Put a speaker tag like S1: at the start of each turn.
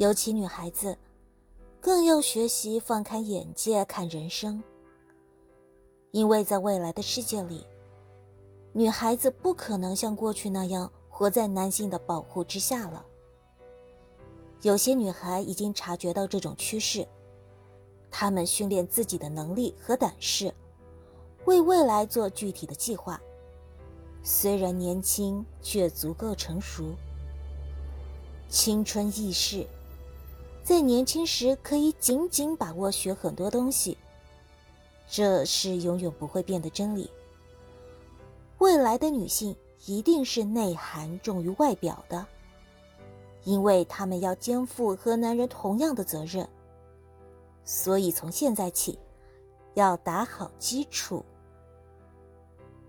S1: 尤其女孩子，更要学习放开眼界看人生。因为在未来的世界里，女孩子不可能像过去那样活在男性的保护之下了。有些女孩已经察觉到这种趋势，她们训练自己的能力和胆识，为未来做具体的计划。虽然年轻，却足够成熟。青春易逝，在年轻时可以紧紧把握学很多东西，这是永远不会变的真理。未来的女性一定是内涵重于外表的，因为她们要肩负和男人同样的责任。所以从现在起，要打好基础。